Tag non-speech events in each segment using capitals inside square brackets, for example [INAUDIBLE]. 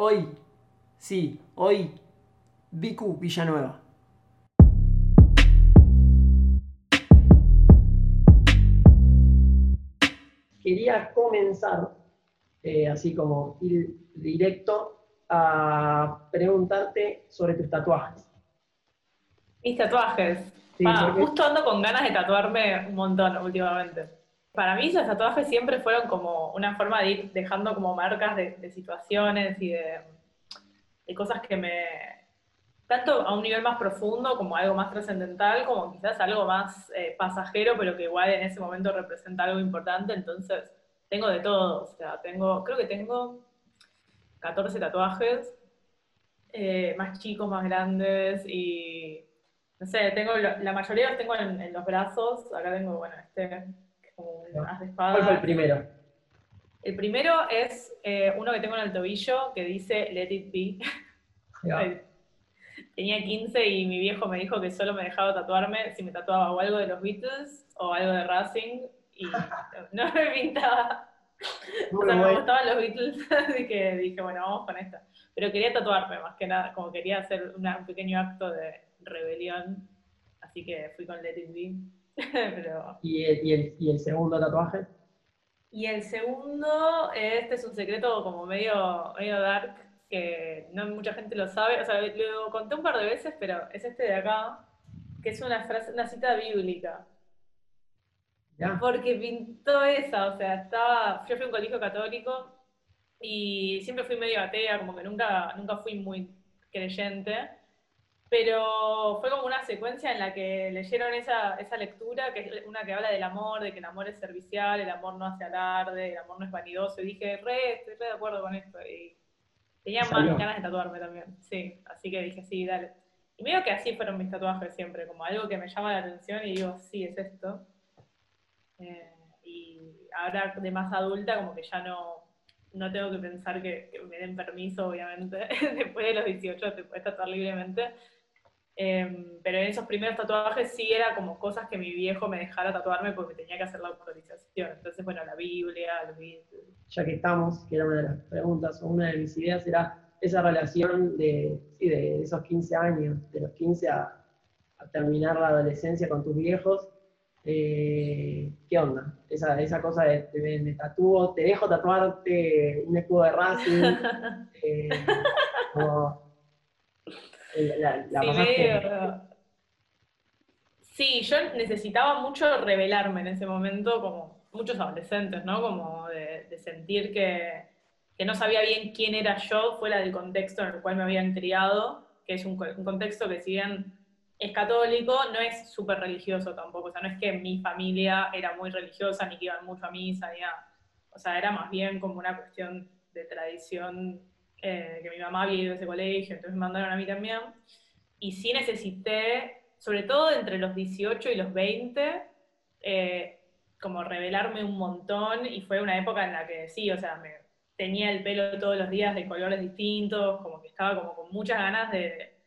Hoy, sí, hoy, Vicu Villanueva. Quería comenzar, eh, así como ir directo, a preguntarte sobre tus tatuajes. Mis tatuajes. Sí, Ah, porque- Justo ando con ganas de tatuarme un montón últimamente. Para mí esos tatuajes siempre fueron como una forma de ir dejando como marcas de, de situaciones y de, cosas que me... Tanto a un nivel más profundo como algo más trascendental, como quizás algo más eh, pasajero, pero que igual en ese momento representa algo importante. Entonces, tengo de todo. O sea, tengo, creo que tengo 14 tatuajes, eh, más chicos, más grandes y no sé, tengo la mayoría los tengo en, en los brazos. Acá tengo, bueno, este, as de espada. ¿Cuál fue el primero? El primero es eh, uno que tengo en el tobillo que dice Let It Be. [LAUGHS] Tenía 15 y mi viejo me dijo que solo me dejaba tatuarme si me tatuaba o algo de los Beatles o algo de Racing y [LAUGHS] no me pintaba. O sea, me gustaban los Beatles, [LAUGHS] así que dije, bueno, vamos con esta. Pero quería tatuarme más que nada, como quería hacer una- un pequeño acto de rebelión, así que fui con Let It Be. [LAUGHS] Pero... ¿Y el, y el- y el segundo tatuaje? Y el segundo, este es un secreto como medio, medio dark, que no mucha gente lo sabe, o sea, lo conté un par de veces, pero es este de acá, que es una frase, una cita bíblica. ¿Ya? Porque pintó esa, o sea, estaba, yo fui a un colegio católico y siempre fui medio atea, como que nunca, nunca fui muy creyente, pero fue como una secuencia en la que leyeron esa, esa lectura, que es una que habla del amor, de que el amor es servicial, el amor no hace alarde, el amor no es vanidoso, y dije, re, estoy re de acuerdo con esto, y tenía más ganas de tatuarme también, sí, así que dije, sí, dale. Y medio que así fueron mis tatuajes siempre, como algo que me llama la atención y digo, sí, es esto. Eh, y ahora de más adulta, como que ya no, no tengo que pensar que, que me den permiso, obviamente. [LAUGHS] Después de los 18 te puedes tatuar libremente. Eh, pero en esos primeros tatuajes sí era como cosas que mi viejo me dejara tatuarme porque tenía que hacer la autorización. Entonces, bueno, la Biblia, los Beatles. ya que estamos, que era una de las preguntas, o una de mis ideas era esa relación de, sí, de esos 15 años, de los 15 a, a terminar la adolescencia con tus viejos. Eh, ¿Qué onda? Esa, esa cosa de te, me tatúo, te dejo tatuarte un escudo de Racing. [LAUGHS] eh, como, la, la Sí, yo necesitaba mucho revelarme en ese momento, como muchos adolescentes, ¿no? Como de, de sentir que, que no sabía bien quién era yo fuera del contexto en el cual me habían criado, que es un, co- un contexto que si bien es católico, no es súper religioso tampoco. O sea, no es que mi familia era muy religiosa, ni que iban mucho a misa, ni nada. O sea, era más bien como una cuestión de tradición, eh, que mi mamá había ido a ese colegio, entonces me mandaron a mí también. Y sí necesité, sobre todo entre los 18 y los 20, eh, como revelarme un montón y fue una época en la que sí, o sea, me tenía el pelo todos los días de colores distintos, como que estaba como con muchas ganas de,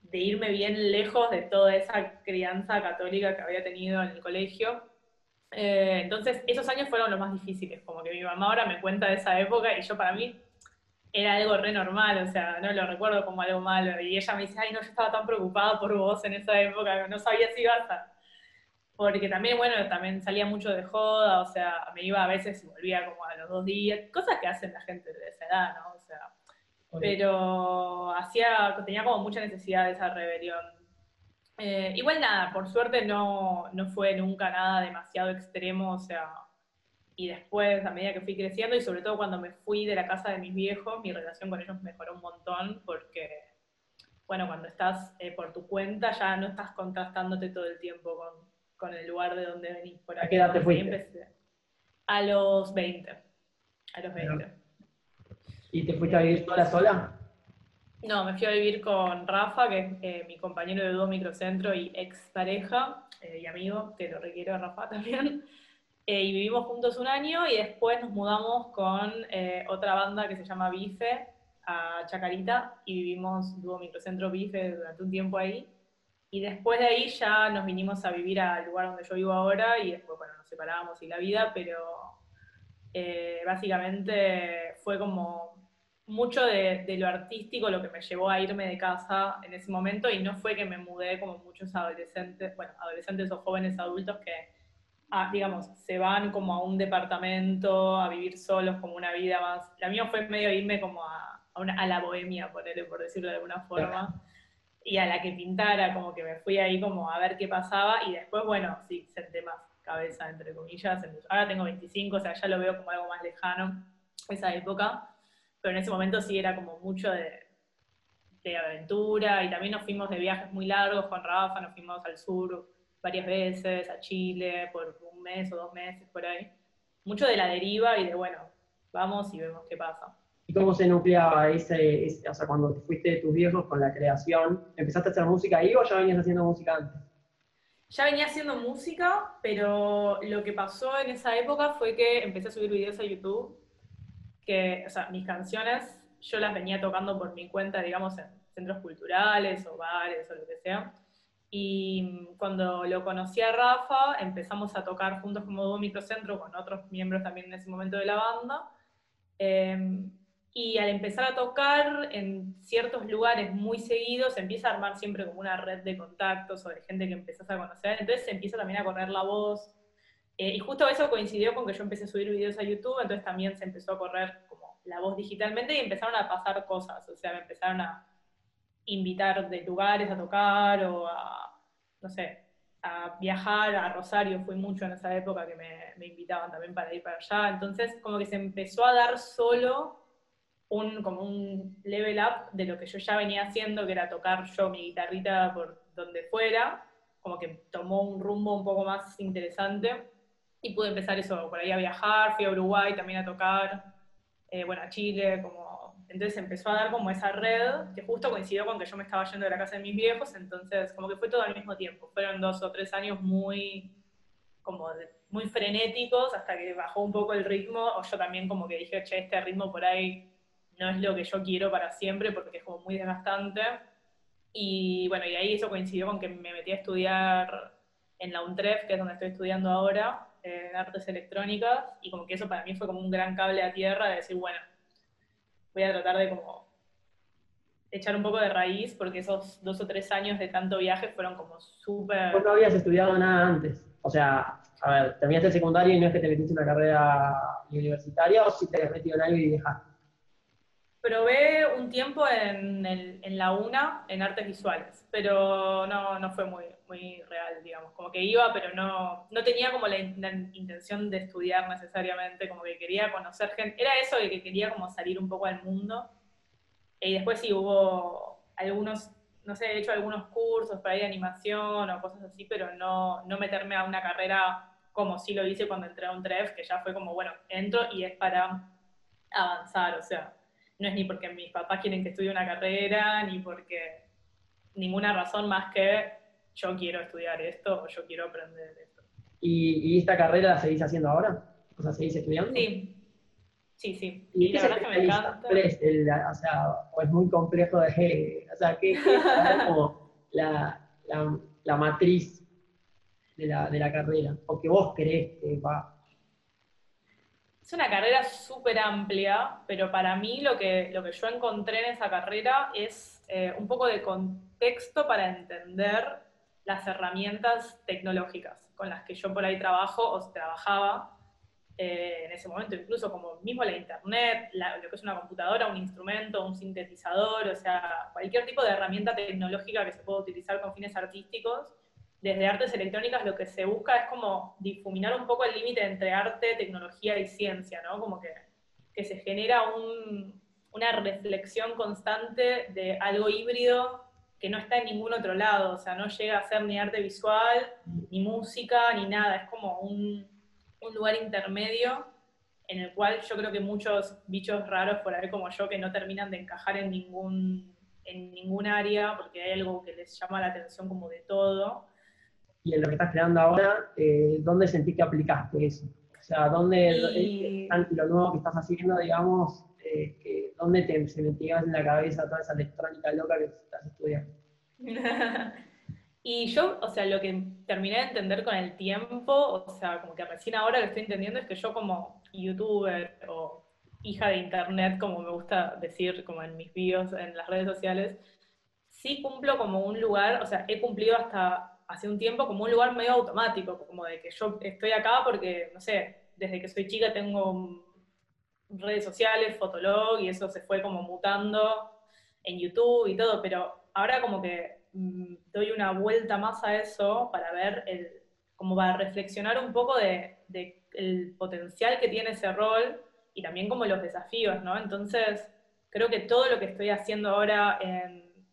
de irme bien lejos de toda esa crianza católica que había tenido en el colegio. Eh, entonces, esos años fueron los más difíciles, como que mi mamá ahora me cuenta de esa época y yo para mí era algo re normal, o sea, no lo recuerdo como algo malo. Y ella me dice, ay, no, yo estaba tan preocupada por vos en esa época, no sabía si ibas a... Porque también, bueno, también salía mucho de joda, o sea, me iba a veces y volvía como a los dos días, cosas que hacen la gente de esa edad, ¿no? O sea, pero hacía, tenía como mucha necesidad de esa rebelión. Eh, igual nada, por suerte no, no fue nunca nada demasiado extremo, o sea, y después, a medida que fui creciendo, y sobre todo cuando me fui de la casa de mis viejos, mi relación con ellos mejoró un montón, porque, bueno, cuando estás eh, por tu cuenta, ya no estás contrastándote todo el tiempo con, con el lugar de donde venís. Por ¿A qué edad te fuiste? A los 20. A los 20. ¿Y te fuiste a vivir sola sola? No, me fui a vivir con Rafa, que es eh, mi compañero de dúo microcentro y ex pareja eh, y amigo, que lo requiero a Rafa también. Eh, y vivimos juntos un año y después nos mudamos con eh, otra banda que se llama Bife a Chacarita y vivimos dúo microcentro Bife durante un tiempo ahí. Y después de ahí ya nos vinimos a vivir al lugar donde yo vivo ahora y después, bueno, nos separábamos y la vida, pero eh, básicamente fue como mucho de, lo artístico lo que me llevó a irme de casa en ese momento y no fue que me mudé como muchos adolescentes, bueno, adolescentes o jóvenes adultos que, ah, digamos, se van como a un departamento a vivir solos como una vida más. La mía fue medio irme como a, a, la bohemia, por, por decirlo de alguna forma. Y a la que pintara, como que me fui ahí como a ver qué pasaba y después, bueno, sí, senté más cabeza, entre comillas. Ahora tengo 25, o sea, ya lo veo como algo más lejano, esa época pero en ese momento sí era como mucho de, aventura y también nos fuimos de viajes muy largos con Rafa, nos fuimos al sur varias veces, a Chile por un mes o dos meses por ahí. Mucho de la deriva y de bueno, vamos y vemos qué pasa. ¿Y cómo se nucleaba ese, o sea, cuando te fuiste de tus viejos con la creación? ¿Empezaste a hacer música ahí o ya venías haciendo música antes? Ya venía haciendo música, pero lo que pasó en esa época fue que empecé a subir videos a YouTube que, o sea, mis canciones yo las venía tocando por mi cuenta, digamos, en centros culturales o bares o lo que sea. Y cuando lo conocí a Rafa, empezamos a tocar juntos como dúo microcentro con otros miembros también en ese momento de la banda. Em, y al empezar a tocar en ciertos lugares muy seguidos, empieza a armar siempre como una red de contactos o de gente que empezás a conocer. Entonces se empieza también a correr la voz eh, y justo eso coincidió con que yo empecé a subir videos a YouTube, entonces también se empezó a correr como la voz digitalmente y empezaron a pasar cosas, o sea, me empezaron a invitar de lugares a tocar o a, no sé, a viajar a Rosario, fui mucho en esa época que me, me invitaban también para ir para allá, entonces como que se empezó a dar solo un, como un level up de lo que yo ya venía haciendo, que era tocar yo mi guitarrita por donde fuera, como que tomó un rumbo un poco más interesante. Y pude empezar eso, por ahí a viajar, fui a Uruguay también a tocar, eh, bueno, a Chile, como, entonces empezó a dar como esa red, que justo coincidió con que yo me estaba yendo de la casa de mis viejos, entonces como que fue todo al mismo tiempo, fueron dos o tres años muy, como muy frenéticos hasta que bajó un poco el ritmo, o yo también como que dije, che, este ritmo por ahí no es lo que yo quiero para siempre porque es como muy desgastante. Y bueno, y ahí eso coincidió con que me metí a estudiar en la UNTREF, que es donde estoy estudiando ahora, en artes electrónicas y como que eso para mí fue como un gran cable a tierra de decir, bueno, voy a tratar de como echar un poco de raíz porque esos dos o tres años de tanto viaje fueron como súper... ¿Vos no habías estudiado nada antes? O sea, a ver, terminaste el secundario y no es que te metiste una carrera universitaria o si te habías metido en algo y dejaste. Probé un tiempo en, en, la UNA, en artes visuales, pero no, no fue muy, muy real, digamos. Como que iba, pero no, no tenía como la, intención de estudiar necesariamente, como que quería conocer gente. Era eso de que quería como salir un poco al mundo. Y después sí hubo algunos, no sé, he hecho algunos cursos para ir de animación o cosas así, pero no, no meterme a una carrera como sí lo hice cuando entré a un TREF, que ya fue como, bueno, entro y es para avanzar, o sea no es ni porque mis papás quieren que estudie una carrera, ni porque ninguna razón más que yo quiero estudiar esto o yo quiero aprender esto. ¿Y, esta carrera la seguís haciendo ahora? O sea, ¿seguís estudiando? Sí. Sí, sí. Y, la verdad que me encanta. o sea, o es muy complejo de. [LAUGHS] O sea, ¿qué, es como la, la, la matriz de la, de la carrera? O que vos crees que va es una carrera súper amplia, pero para mí lo que, lo que yo encontré en esa carrera es eh, un poco de contexto para entender las herramientas tecnológicas con las que yo por ahí trabajo o trabajaba eh, en ese momento, incluso como mismo la internet, lo que es una computadora, un instrumento, un sintetizador, o sea, cualquier tipo de herramienta tecnológica que se pueda utilizar con fines artísticos desde artes electrónicas lo que se busca es como difuminar un poco el límite entre arte, tecnología y ciencia, ¿no? Como que, que se genera una reflexión constante de algo híbrido que no está en ningún otro lado, o sea, no llega a ser ni arte visual, ni música, ni nada, es como un, un lugar intermedio en el cual yo creo que muchos bichos raros por ahí como yo que no terminan de encajar en ningún, en ningún área porque hay algo que les llama la atención como de todo, y en lo que estás creando ahora, eh, ¿dónde sentís que aplicaste eso? O sea, ¿dónde lo nuevo que estás haciendo, digamos, eh, ¿dónde te, se metías en la cabeza toda esa electrónica loca que estás estudiando? [LAUGHS] y yo, o sea, lo que terminé de entender con el tiempo, o sea, como que recién ahora lo estoy entendiendo, es que yo como youtuber o hija de internet, como me gusta decir, como en mis videos en las redes sociales, sí cumplo como un lugar, o sea, he cumplido hasta hace un tiempo como un lugar medio automático, como de que yo estoy acá porque, no sé, desde que soy chica tengo redes sociales, Fotolog, y eso se fue como mutando en YouTube y todo, pero ahora como que mm, doy una vuelta más a eso para ver, el, como para reflexionar un poco de, el potencial que tiene ese rol y también como los desafíos, ¿no? Entonces, creo que todo lo que estoy haciendo ahora,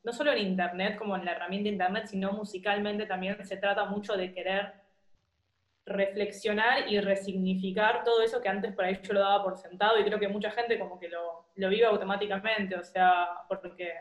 no solo en Internet, como en la herramienta Internet, sino musicalmente también se trata mucho de querer reflexionar y resignificar todo eso que antes por ahí yo lo daba por sentado y creo que mucha gente como que lo, lo vive automáticamente, o sea, porque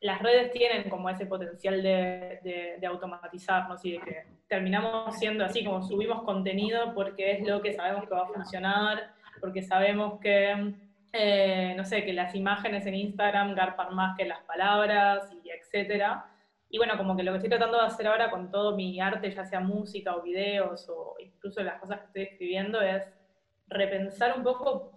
las redes tienen como ese potencial de, de, de, automatizarnos y de que terminamos siendo así, como subimos contenido porque es lo que sabemos que va a funcionar, porque sabemos que, eh, no sé, que las imágenes en Instagram garpan más que las palabras y etcétera. Y bueno, como que lo que estoy tratando de hacer ahora con todo mi arte, ya sea música o videos o incluso las cosas que estoy escribiendo, es repensar un poco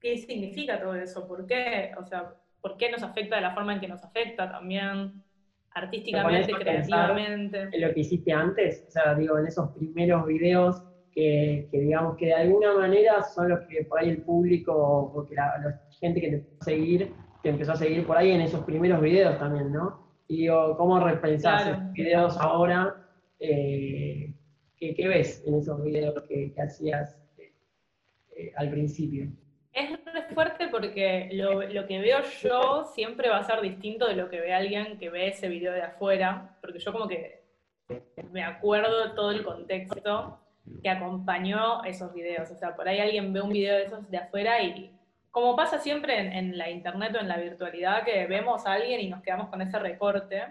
qué significa todo eso, por qué, o sea, por qué nos afecta de la forma en que nos afecta también artísticamente, creativamente. En lo que hiciste antes, o sea, digo, en esos primeros videos que, digamos que de alguna manera son los que por ahí el público, porque la, la gente que te empezó a seguir, te empezó a seguir por ahí en esos primeros videos también, ¿no? Y digo, ¿cómo repensás esos videos ahora? Eh, ¿qué, ves en esos videos que, hacías eh, al principio? Es fuerte porque lo, lo, que veo yo siempre va a ser distinto de lo que ve alguien que ve ese video de afuera, porque yo como que me acuerdo todo el contexto que acompañó esos videos. O sea, por ahí alguien ve un video de esos de afuera y como pasa siempre en, la internet o en la virtualidad, que vemos a alguien y nos quedamos con ese recorte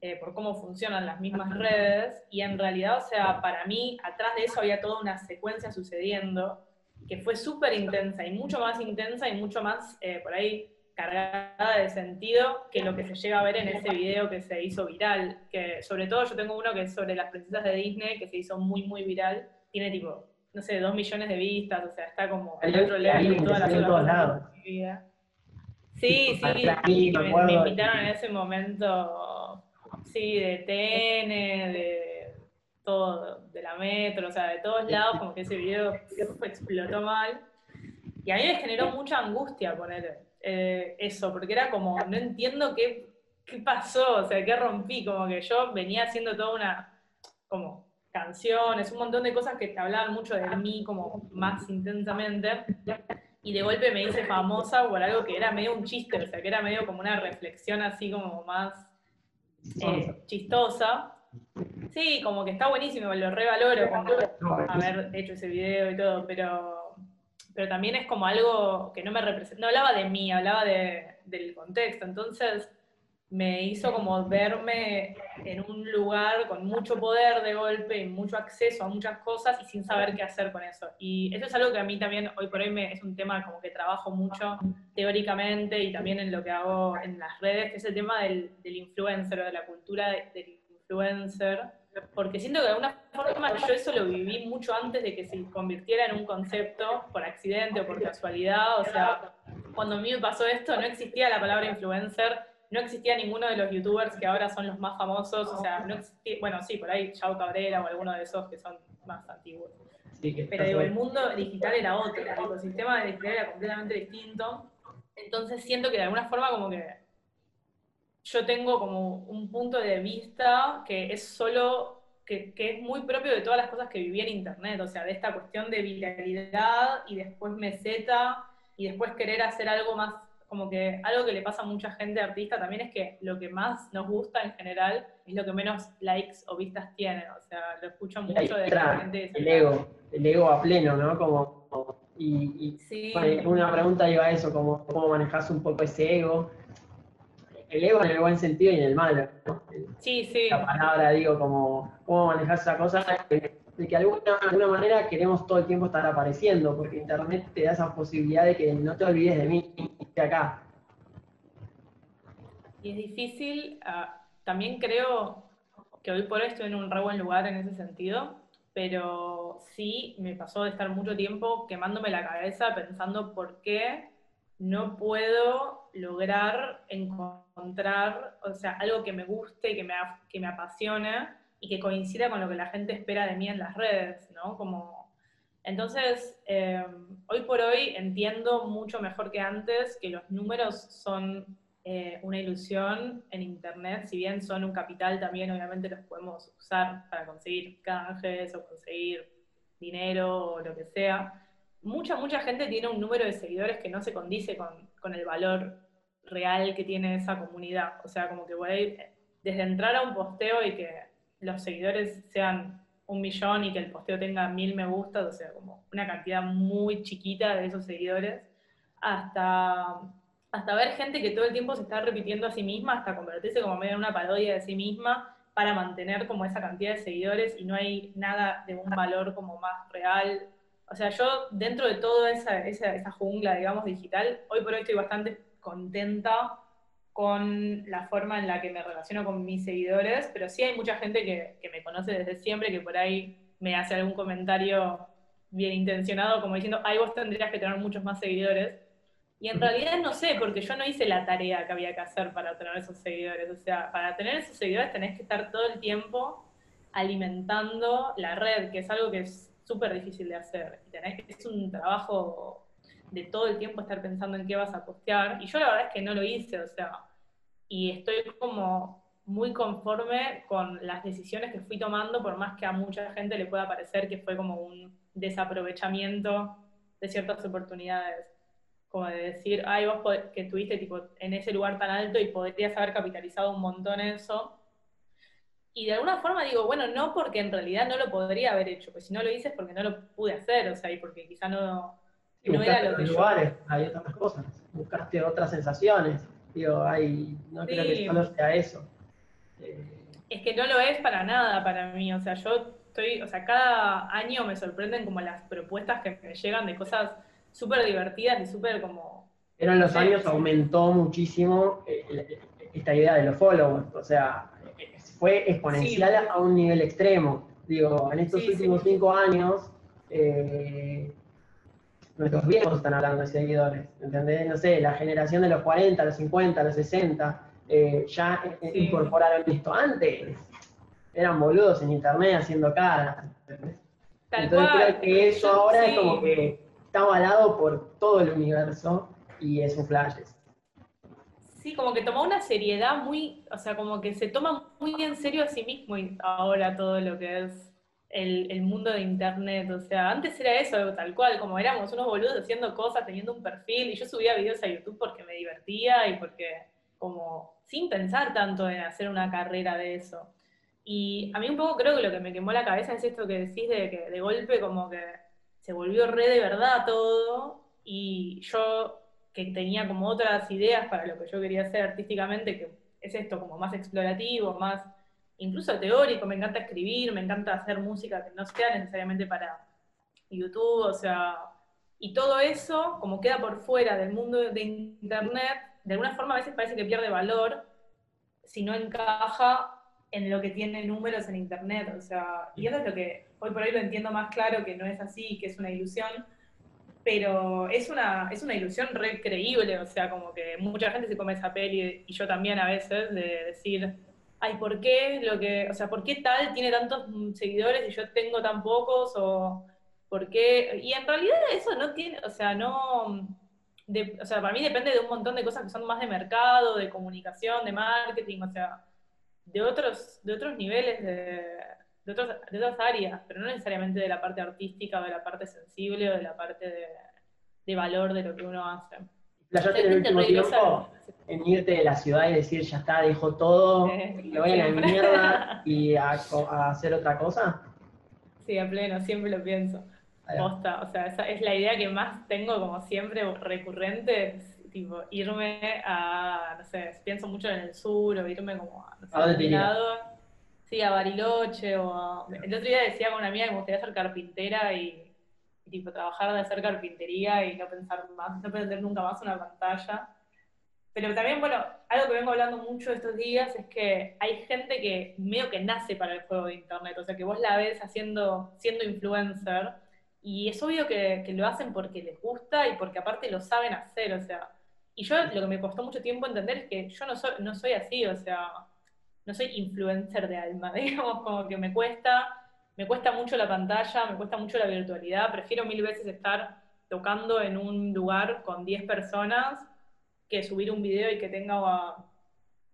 eh, por cómo funcionan las mismas redes, y en realidad, o sea, para mí, atrás de eso había toda una secuencia sucediendo que fue súper intensa y mucho más intensa y mucho más, eh, por ahí, cargada de sentido que lo que se llega a ver en ese video que se hizo viral, que sobre todo yo tengo uno que es sobre las princesas de Disney, que se hizo muy, muy viral, tiene tipo no sé, dos millones de vistas, o sea, está como el otro level de todas las lados. Sí, sí, me, invitaron en ese momento, sí, de TN, de todo, de la metro, o sea, de todos lados, como que ese video explotó mal. Y a mí me generó mucha angustia poner eh, eso, porque era como, no entiendo qué, qué pasó, o sea, qué rompí, como que yo venía haciendo toda una, como, canciones, un montón de cosas que te hablaban mucho de mí como más intensamente. Y de golpe me hice famosa por algo que era medio un chiste, o sea, que era medio como una reflexión así como más eh, chistosa. Sí, como que está buenísimo, lo revaloro como haber hecho ese video y todo, pero, pero también es como algo que no me representa, no hablaba de mí, hablaba de, del contexto. Entonces, me hizo como verme en un lugar con mucho poder de golpe y mucho acceso a muchas cosas y sin saber qué hacer con eso. Y eso es algo que a mí también hoy por hoy es un tema como que trabajo mucho teóricamente y también en lo que hago en las redes, que es el tema del, del influencer o de la cultura del influencer, porque siento que de alguna forma yo eso lo viví mucho antes de que se convirtiera en un concepto por accidente o por casualidad, o sea, cuando a mí me pasó esto no existía la palabra influencer no existía ninguno de los youtubers que ahora son los más famosos, o sea, no existía, bueno, sí, por ahí Chao Cabrera o alguno de esos que son más antiguos. Pero digo, el mundo digital era otro, el ecosistema digital era completamente distinto. Entonces siento que de alguna forma como que yo tengo como un punto de vista que es solo, que, que, es muy propio de todas las cosas que viví en Internet, o sea, de esta cuestión de viralidad y después meseta y después querer hacer algo más como que algo que le pasa a mucha gente artista también es que lo que más nos gusta en general es lo que menos likes o vistas tiene. O sea, lo escucho mucho de la gente. El ego, el ego a pleno, ¿no? Como, y, una pregunta iba a eso, como, cómo manejas un poco ese ego. El ego en el buen sentido y en el malo, ¿no? Sí, sí. La palabra, digo, como, cómo manejas esa cosa de que de alguna, manera queremos todo el tiempo estar apareciendo, porque Internet te da esa posibilidad de que no te olvides de mí, de acá. Y es difícil, ah, también creo que hoy por hoy estoy en un re buen lugar en ese sentido, pero sí me pasó de estar mucho tiempo quemándome la cabeza pensando por qué no puedo lograr encontrar, o sea, algo que me guste, que me, que me apasione y que coincida con lo que la gente espera de mí en las redes, ¿no? Como, entonces, eh, hoy por hoy entiendo mucho mejor que antes que los números son eh, una ilusión en Internet, si bien son un capital, también obviamente los podemos usar para conseguir canjes o conseguir dinero o lo que sea mucha, mucha gente tiene un número de seguidores que no se condice con, el valor real que tiene esa comunidad. O sea, como que voy desde entrar a un posteo y que los seguidores sean un millón y que el posteo tenga mil me gustas, o sea, como una cantidad muy chiquita de esos seguidores, hasta, hasta ver gente que todo el tiempo se está repitiendo a sí misma, hasta convertirse como medio en una parodia de sí misma para mantener como esa cantidad de seguidores y no hay nada de un valor como más real. O sea, yo dentro de toda esa, esa, jungla, digamos, digital, hoy por hoy estoy bastante contenta con la forma en la que me relaciono con mis seguidores, pero sí hay mucha gente que, que, me conoce desde siempre, que por ahí me hace algún comentario bien intencionado, como diciendo, ay, vos tendrías que tener muchos más seguidores. Y en realidad no sé, porque yo no hice la tarea que había que hacer para tener esos seguidores. O sea, para tener esos seguidores tenés que estar todo el tiempo alimentando la red, que es algo que es súper difícil de hacer. es un trabajo de todo el tiempo estar pensando en qué vas a postear. Y yo la verdad es que no lo hice, o sea, y estoy como muy conforme con las decisiones que fui tomando, por más que a mucha gente le pueda parecer que fue como un desaprovechamiento de ciertas oportunidades. Como de decir, ay, vos que estuviste tipo, en ese lugar tan alto y podrías haber capitalizado un montón eso y de alguna forma digo, bueno, no porque en realidad no lo podría haber hecho, pues si no lo hice es porque no lo pude hacer, o sea, y porque quizá no, no era lo que lugares, hay otras cosas, buscaste otras sensaciones, digo, hay, no creo que solo sea eso. Eh, es que no lo es para nada para mí, o sea, yo estoy, o sea, cada año me sorprenden como las propuestas que me llegan de cosas súper divertidas y súper como... Eran los años, aumentó muchísimo eh, esta idea de los followers, o sea, fue exponencial a un nivel extremo. Digo, en estos últimos cinco años, eh, nuestros viejos están hablando de seguidores, ¿entendés? No sé, la generación de los 40, los 50, los 60, eh, ya incorporaron esto antes. Eran boludos en internet haciendo caras. Entonces creo que eso ahora es como que está avalado por todo el universo y es un flash. Sí, como que tomó una seriedad muy, o sea, como que se toma muy en serio a sí mismo ahora todo lo que es el, mundo de Internet. O sea, antes era eso, tal cual, como éramos unos boludos haciendo cosas, teniendo un perfil, y yo subía videos a YouTube porque me divertía y porque, como, sin pensar tanto en hacer una carrera de eso. Y a mí un poco creo que lo que me quemó la cabeza es esto que decís de que de golpe como que se volvió re de verdad todo, y yo que tenía como otras ideas para lo que yo quería hacer artísticamente, que es esto como más explorativo, más incluso teórico, me encanta escribir, me encanta hacer música que no sea necesariamente para YouTube, o sea, y todo eso como queda por fuera del mundo de Internet, de alguna forma a veces parece que pierde valor si no encaja en lo que tiene números en Internet, o sea, y eso es lo que hoy por hoy lo entiendo más claro, que no es así, que es una ilusión, pero es una, es una ilusión re creíble, o sea, como que mucha gente se come esa peli, y yo también a veces, de decir, ay, ¿por qué lo que, o sea, por qué tal tiene tantos seguidores y yo tengo tan pocos? O ¿por qué? Y en realidad eso no tiene, o sea, no, o sea, para mí depende de un montón de cosas que son más de mercado, de comunicación, de marketing, o sea, de otros, de otros niveles de, de, otras áreas, pero no necesariamente de la parte artística o de la parte sensible o de la parte de, valor de lo que uno hace. ¿Playaste en el último tiempo en irte de la ciudad y decir, ya está, dejo todo, me voy a la mierda [LAUGHS] y a, hacer otra cosa? Sí, a pleno, siempre lo pienso. Posta, o sea, esa es la idea que más tengo como siempre recurrente, tipo irme a, no sé, pienso mucho en el sur o irme como a, no sé, ¿A dónde Sí, a Bariloche o El otro día decía con una amiga que me gustaría ser carpintera y, tipo trabajar de hacer carpintería y no pensar más, no prender nunca más una pantalla. Pero también, bueno, algo que vengo hablando mucho estos días es que hay gente que medio que nace para el juego de internet, o sea, que vos la ves haciendo, siendo influencer, y es obvio que, lo hacen porque les gusta y porque aparte lo saben hacer, o sea, y yo lo que me costó mucho tiempo entender es que yo no soy, no soy así, o sea, no soy influencer de alma, [LAUGHS] digamos, como que me cuesta, me cuesta mucho la pantalla, me cuesta mucho la virtualidad, prefiero mil veces estar tocando en un lugar con 10 personas que subir un video y que tenga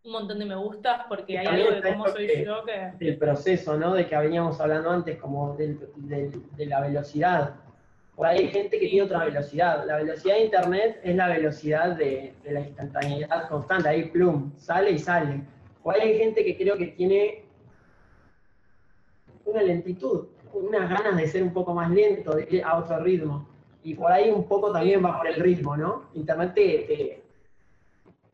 un montón de me gustas, porque hay algo de cómo soy yo que... El proceso, ¿no? De que veníamos hablando antes, como de, la velocidad. Por ahí hay gente que tiene otra velocidad. La velocidad de Internet es la velocidad de, la instantaneidad constante. Ahí, plum, sale y sale. O hay gente que creo que tiene una lentitud, unas ganas de ser un poco más lento, de ir a otro ritmo. Y por ahí un poco también va por el ritmo, ¿no? Internet te,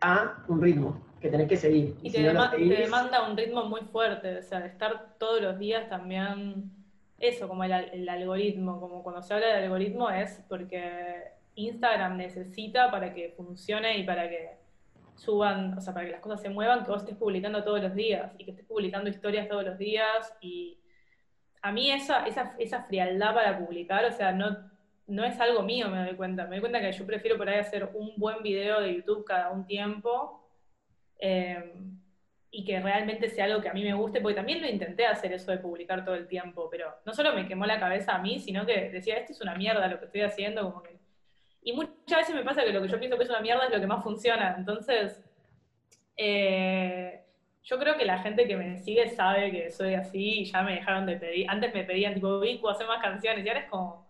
a un ritmo que tenés que seguir. Y, te, demanda un ritmo muy fuerte, o sea, de estar todos los días también, eso, como el, algoritmo, como cuando se habla de algoritmo es porque Instagram necesita para que funcione y para que suban, o sea, para que las cosas se muevan, que vos estés publicando todos los días y que estés publicando historias todos los días y a mí esa, esa, esa frialdad para publicar, o sea, no, no es algo mío, me doy cuenta. Me doy cuenta que yo prefiero por ahí hacer un buen video de YouTube cada un tiempo eh, y que realmente sea algo que a mí me guste, porque también lo intenté hacer eso de publicar todo el tiempo, pero no solo me quemó la cabeza a mí, sino que decía, esto es una mierda lo que estoy haciendo, como que... Y muchas veces me pasa que lo que yo pienso que es una mierda es lo que más funciona, entonces... Eh, yo creo que la gente que me sigue sabe que soy así y ya me dejaron de pedir. Antes me pedían tipo, Vicu, hacer más canciones y ahora es como,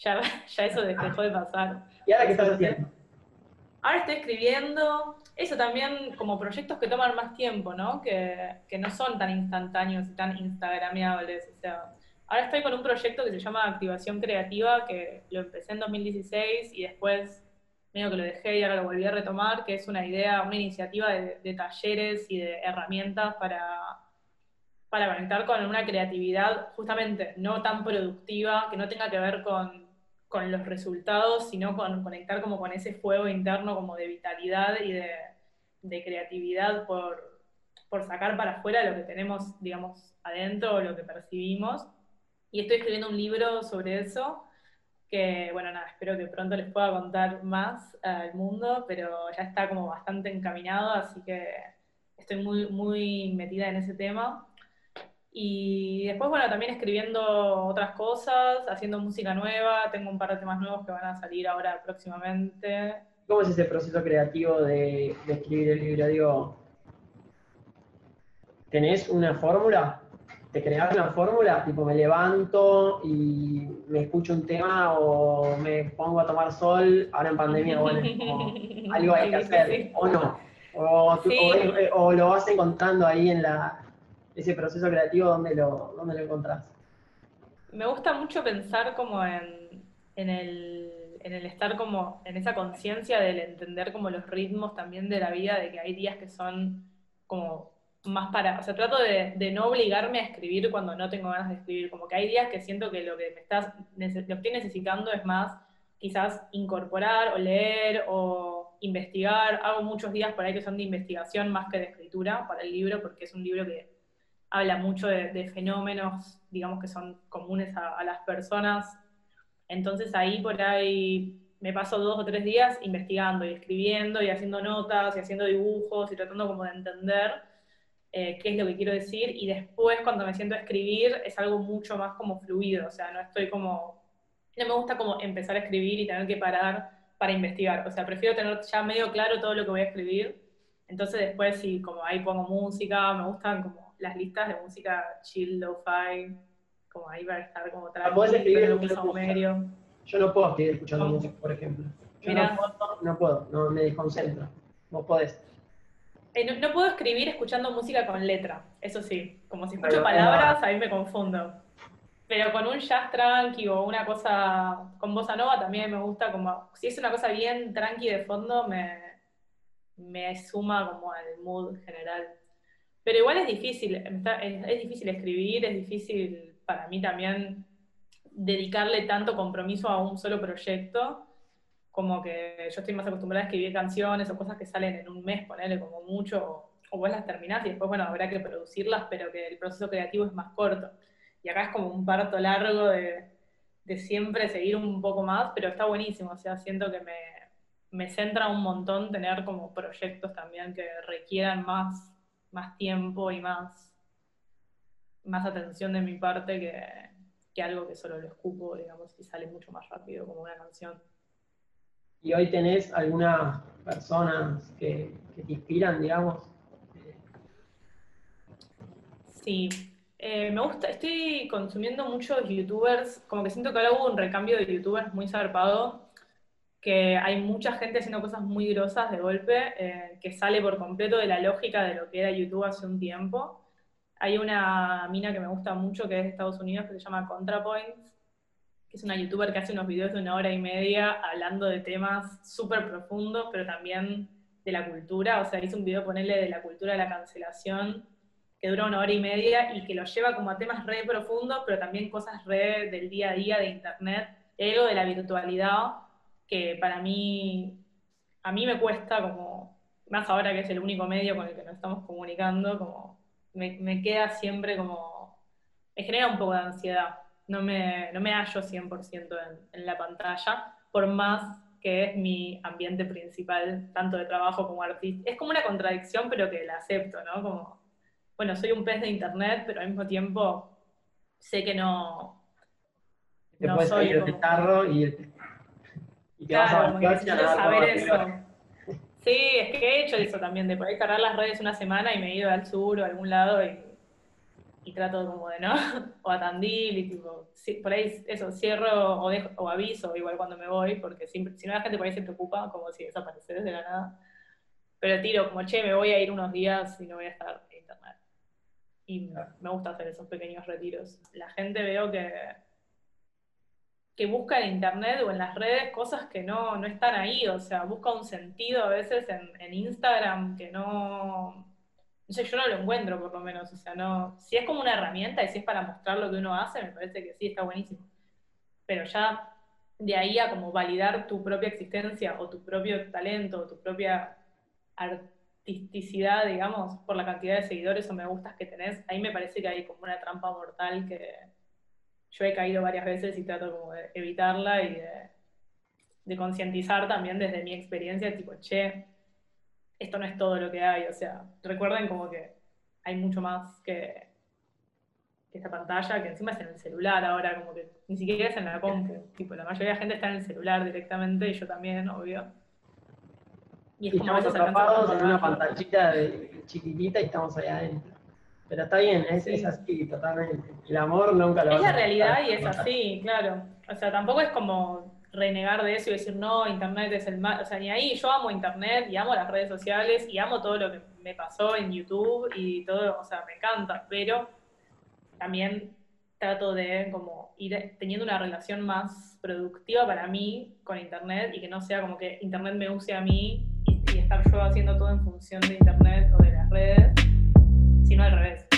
ya, [LAUGHS] ya eso dejó de pasar. ¿Y ahora qué estás haciendo? Ahora estoy escribiendo, eso también como proyectos que toman más tiempo, ¿no? Que, que no son tan instantáneos y tan instagramiables. O sea, ahora estoy con un proyecto que se llama Activación Creativa, que lo empecé en 2016 y después medio que lo dejé y ahora lo volví a retomar, que es una idea, una iniciativa de, de talleres y de herramientas para para conectar con una creatividad justamente no tan productiva, que no tenga que ver con con los resultados, sino con conectar como con ese fuego interno como de vitalidad y de, creatividad por, sacar para afuera lo que tenemos, digamos, adentro lo que percibimos. Y estoy escribiendo un libro sobre eso, que, bueno, nada, espero que pronto les pueda contar más al mundo, pero ya está como bastante encaminado, así que estoy muy, muy metida en ese tema. Y después, bueno, también escribiendo otras cosas, haciendo música nueva, tengo un par de temas nuevos que van a salir ahora próximamente. ¿Cómo es ese proceso creativo de, escribir el libro? Digo, ¿tenés una fórmula? ¿Te creas una fórmula? Tipo, me levanto y me escucho un tema o me pongo a tomar sol, ahora en pandemia, bueno, [LAUGHS] algo hay que hacer, o no. o lo vas encontrando ahí en la, ese proceso creativo, ¿dónde lo, dónde lo encontrás? Me gusta mucho pensar como en, en, el, en el estar como en esa conciencia del entender como los ritmos también de la vida, de que hay días que son como más para, o sea, trato de, de, no obligarme a escribir cuando no tengo ganas de escribir, como que hay días que siento que lo que me estás, lo estoy necesitando es más quizás incorporar o leer o investigar, hago muchos días por ahí que son de investigación más que de escritura para el libro, porque es un libro que habla mucho de, fenómenos, digamos, que son comunes a, las personas. Entonces ahí por ahí me paso dos o tres días investigando y escribiendo y haciendo notas y haciendo dibujos y tratando como de entender eh, qué es lo que quiero decir. Y después cuando me siento a escribir es algo mucho más como fluido, o sea, no estoy como, no me gusta como empezar a escribir y tener que parar para investigar. O sea, prefiero tener ya medio claro todo lo que voy a escribir. Entonces después si como ahí pongo música, me gustan como las listas de música chill, lo-fi, como ahí va a estar como otra ¿Puedes escribir medio. Yo no puedo escribir escuchando música, por ejemplo. Yo no puedo, no puedo, no me desconcentro. Vos podés. Eh, no, puedo escribir escuchando música con letra, eso sí. Como si escucho palabras, ahí me confundo. Pero con un jazz tranqui o una cosa con bossa nova también me gusta, como si es una cosa bien tranqui de fondo, me, me suma como al mood general. Pero igual es difícil, es, difícil escribir, es difícil para mí también dedicarle tanto compromiso a un solo proyecto. como que yo estoy más acostumbrada a escribir canciones o cosas que salen en un mes, ponerle como mucho, o, vos las terminás y después, bueno, habrá que producirlas, pero que el proceso creativo es más corto. Y acá es como un parto largo de, de siempre seguir un poco más, pero está buenísimo, o sea, siento que me, me centra un montón tener como proyectos también que requieran más, más tiempo y más, más atención de mi parte que, que algo que solo lo escupo, digamos, y sale mucho más rápido como una canción. ¿Y hoy tenés algunas personas que, que te inspiran, digamos? Sí, eh, me gusta, estoy consumiendo muchos youtubers, como que siento que ahora hubo un recambio de youtubers muy zarpado, que hay mucha gente haciendo cosas muy grosas de golpe, eh, que sale por completo de la lógica de lo que era YouTube hace un tiempo. Hay una mina que me gusta mucho que es de Estados Unidos que se llama ContraPoints, que es una youtuber que hace unos videos de una hora y media hablando de temas súper profundos, pero también de la cultura. O sea, hizo un video, ponerle de la cultura de la cancelación, que dura una hora y media y que lo lleva como a temas re profundos, pero también cosas re del día a día de internet, algo de la virtualidad que para mí, a mí me cuesta como, más ahora que es el único medio con el que nos estamos comunicando, como me, me queda siempre como, me genera un poco de ansiedad, no me, no me hallo 100% en, en la pantalla, por más que es mi ambiente principal, tanto de trabajo como artista. Es como una contradicción, pero que la acepto, ¿no? Como, bueno, soy un pez de internet, pero al mismo tiempo sé que no... Te no puedes soy el tarro y y claro, necesito saber eso. Sí, es que he hecho eso también, de poder cargar las redes una semana y me he ido al sur o a algún lado y, y trato como de, ¿no? [LAUGHS] o a Tandil y tipo, por ahí eso, cierro o, o aviso igual cuando me voy, porque si no la gente por ahí se preocupa como si desapareces de la nada. Pero tiro como, che, me voy a ir unos días y no voy a estar en internet. Y me gusta hacer esos pequeños retiros. La gente veo que que busca en internet o en las redes cosas que no, no están ahí, o sea, busca un sentido a veces en, en, Instagram que no, no sé, yo no lo encuentro por lo menos, o sea, no, si es como una herramienta y si es para mostrar lo que uno hace, me parece que sí, está buenísimo, pero ya de ahí a como validar tu propia existencia o tu propio talento o tu propia artisticidad, digamos, por la cantidad de seguidores o me gustas que tenés, ahí me parece que hay como una trampa mortal que yo he caído varias veces y trato como de evitarla y de, concientizar también desde mi experiencia, tipo, che, esto no es todo lo que hay, o sea, recuerden como que hay mucho más que, esta pantalla, que encima es en el celular ahora, como que ni siquiera es en la compu, tipo, la mayoría de la gente está en el celular directamente y yo también, obvio. Y es estamos atrapados en una pantallita de chiquitita y estamos allá adentro. Pero está bien, es, así, totalmente. El amor nunca lo Es la realidad y es así, claro. O sea, tampoco es como renegar de eso y decir, no, Internet es el mal. O sea, ni ahí, yo amo Internet y amo las redes sociales y amo todo lo que me pasó en YouTube y todo, o sea, me encanta, pero también trato de como ir teniendo una relación más productiva para mí con Internet y que no sea como que Internet me use a mí y, y estar yo haciendo todo en función de Internet o sino al revés.